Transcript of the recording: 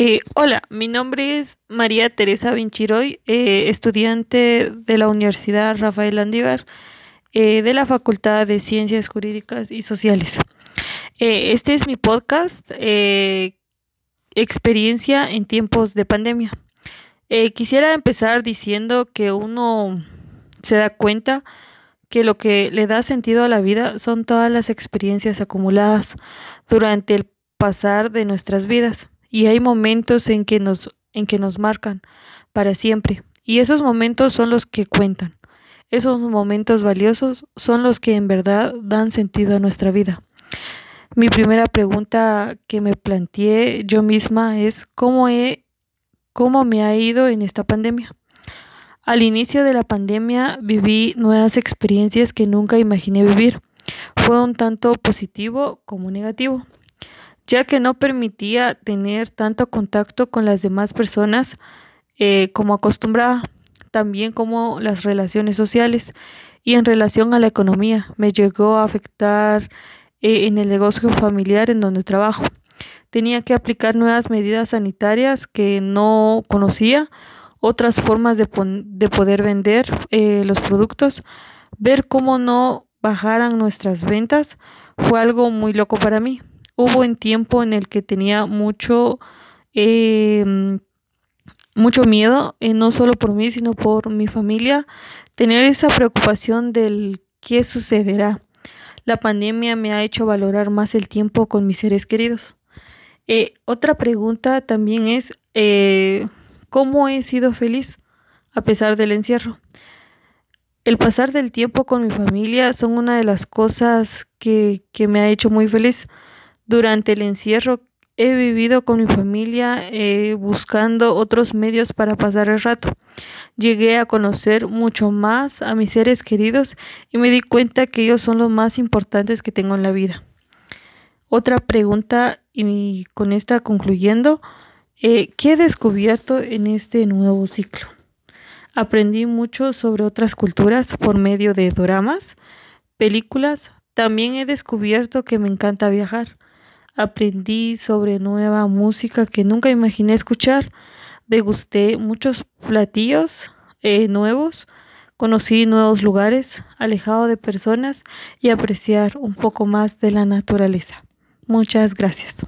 Eh, hola, mi nombre es María Teresa Vinchiroy, eh, estudiante de la Universidad Rafael Landívar, eh, de la Facultad de Ciencias Jurídicas y Sociales. Este es mi podcast, Experiencia en tiempos de pandemia. Quisiera empezar diciendo que uno se da cuenta que lo que le da sentido a la vida son todas las experiencias acumuladas durante el pasar de nuestras vidas y hay momentos en que nos en que nos marcan para siempre y esos momentos son los que cuentan. Esos momentos valiosos son los que en verdad dan sentido a nuestra vida. Mi primera pregunta que me planteé yo misma es cómo he cómo me ha ido en esta pandemia. Al inicio de la pandemia viví nuevas experiencias que nunca imaginé vivir. Fue un tanto positivo como negativo, ya que no permitía tener tanto contacto con las demás personas eh, como acostumbraba, también como las relaciones sociales y en relación a la economía. Me llegó a afectar eh, en el negocio familiar en donde trabajo. Tenía que aplicar nuevas medidas sanitarias que no conocía, otras formas de, de poder vender eh, los productos, ver cómo no bajaran nuestras ventas fue algo muy loco para mí. Hubo un tiempo en el que tenía mucho, eh, mucho miedo, eh, no solo por mí, sino por mi familia, tener esa preocupación del qué sucederá. La pandemia me ha hecho valorar más el tiempo con mis seres queridos. Eh, otra pregunta también es, eh, ¿cómo he sido feliz a pesar del encierro? El pasar del tiempo con mi familia son una de las cosas que, que me ha hecho muy feliz. Durante el encierro he vivido con mi familia eh, buscando otros medios para pasar el rato. Llegué a conocer mucho más a mis seres queridos y me di cuenta que ellos son los más importantes que tengo en la vida. Otra pregunta y con esta concluyendo, eh, ¿qué he descubierto en este nuevo ciclo? Aprendí mucho sobre otras culturas por medio de dramas, películas. También he descubierto que me encanta viajar. Aprendí sobre nueva música que nunca imaginé escuchar. Degusté muchos platillos eh, nuevos. Conocí nuevos lugares, alejado de personas y apreciar un poco más de la naturaleza. Muchas gracias.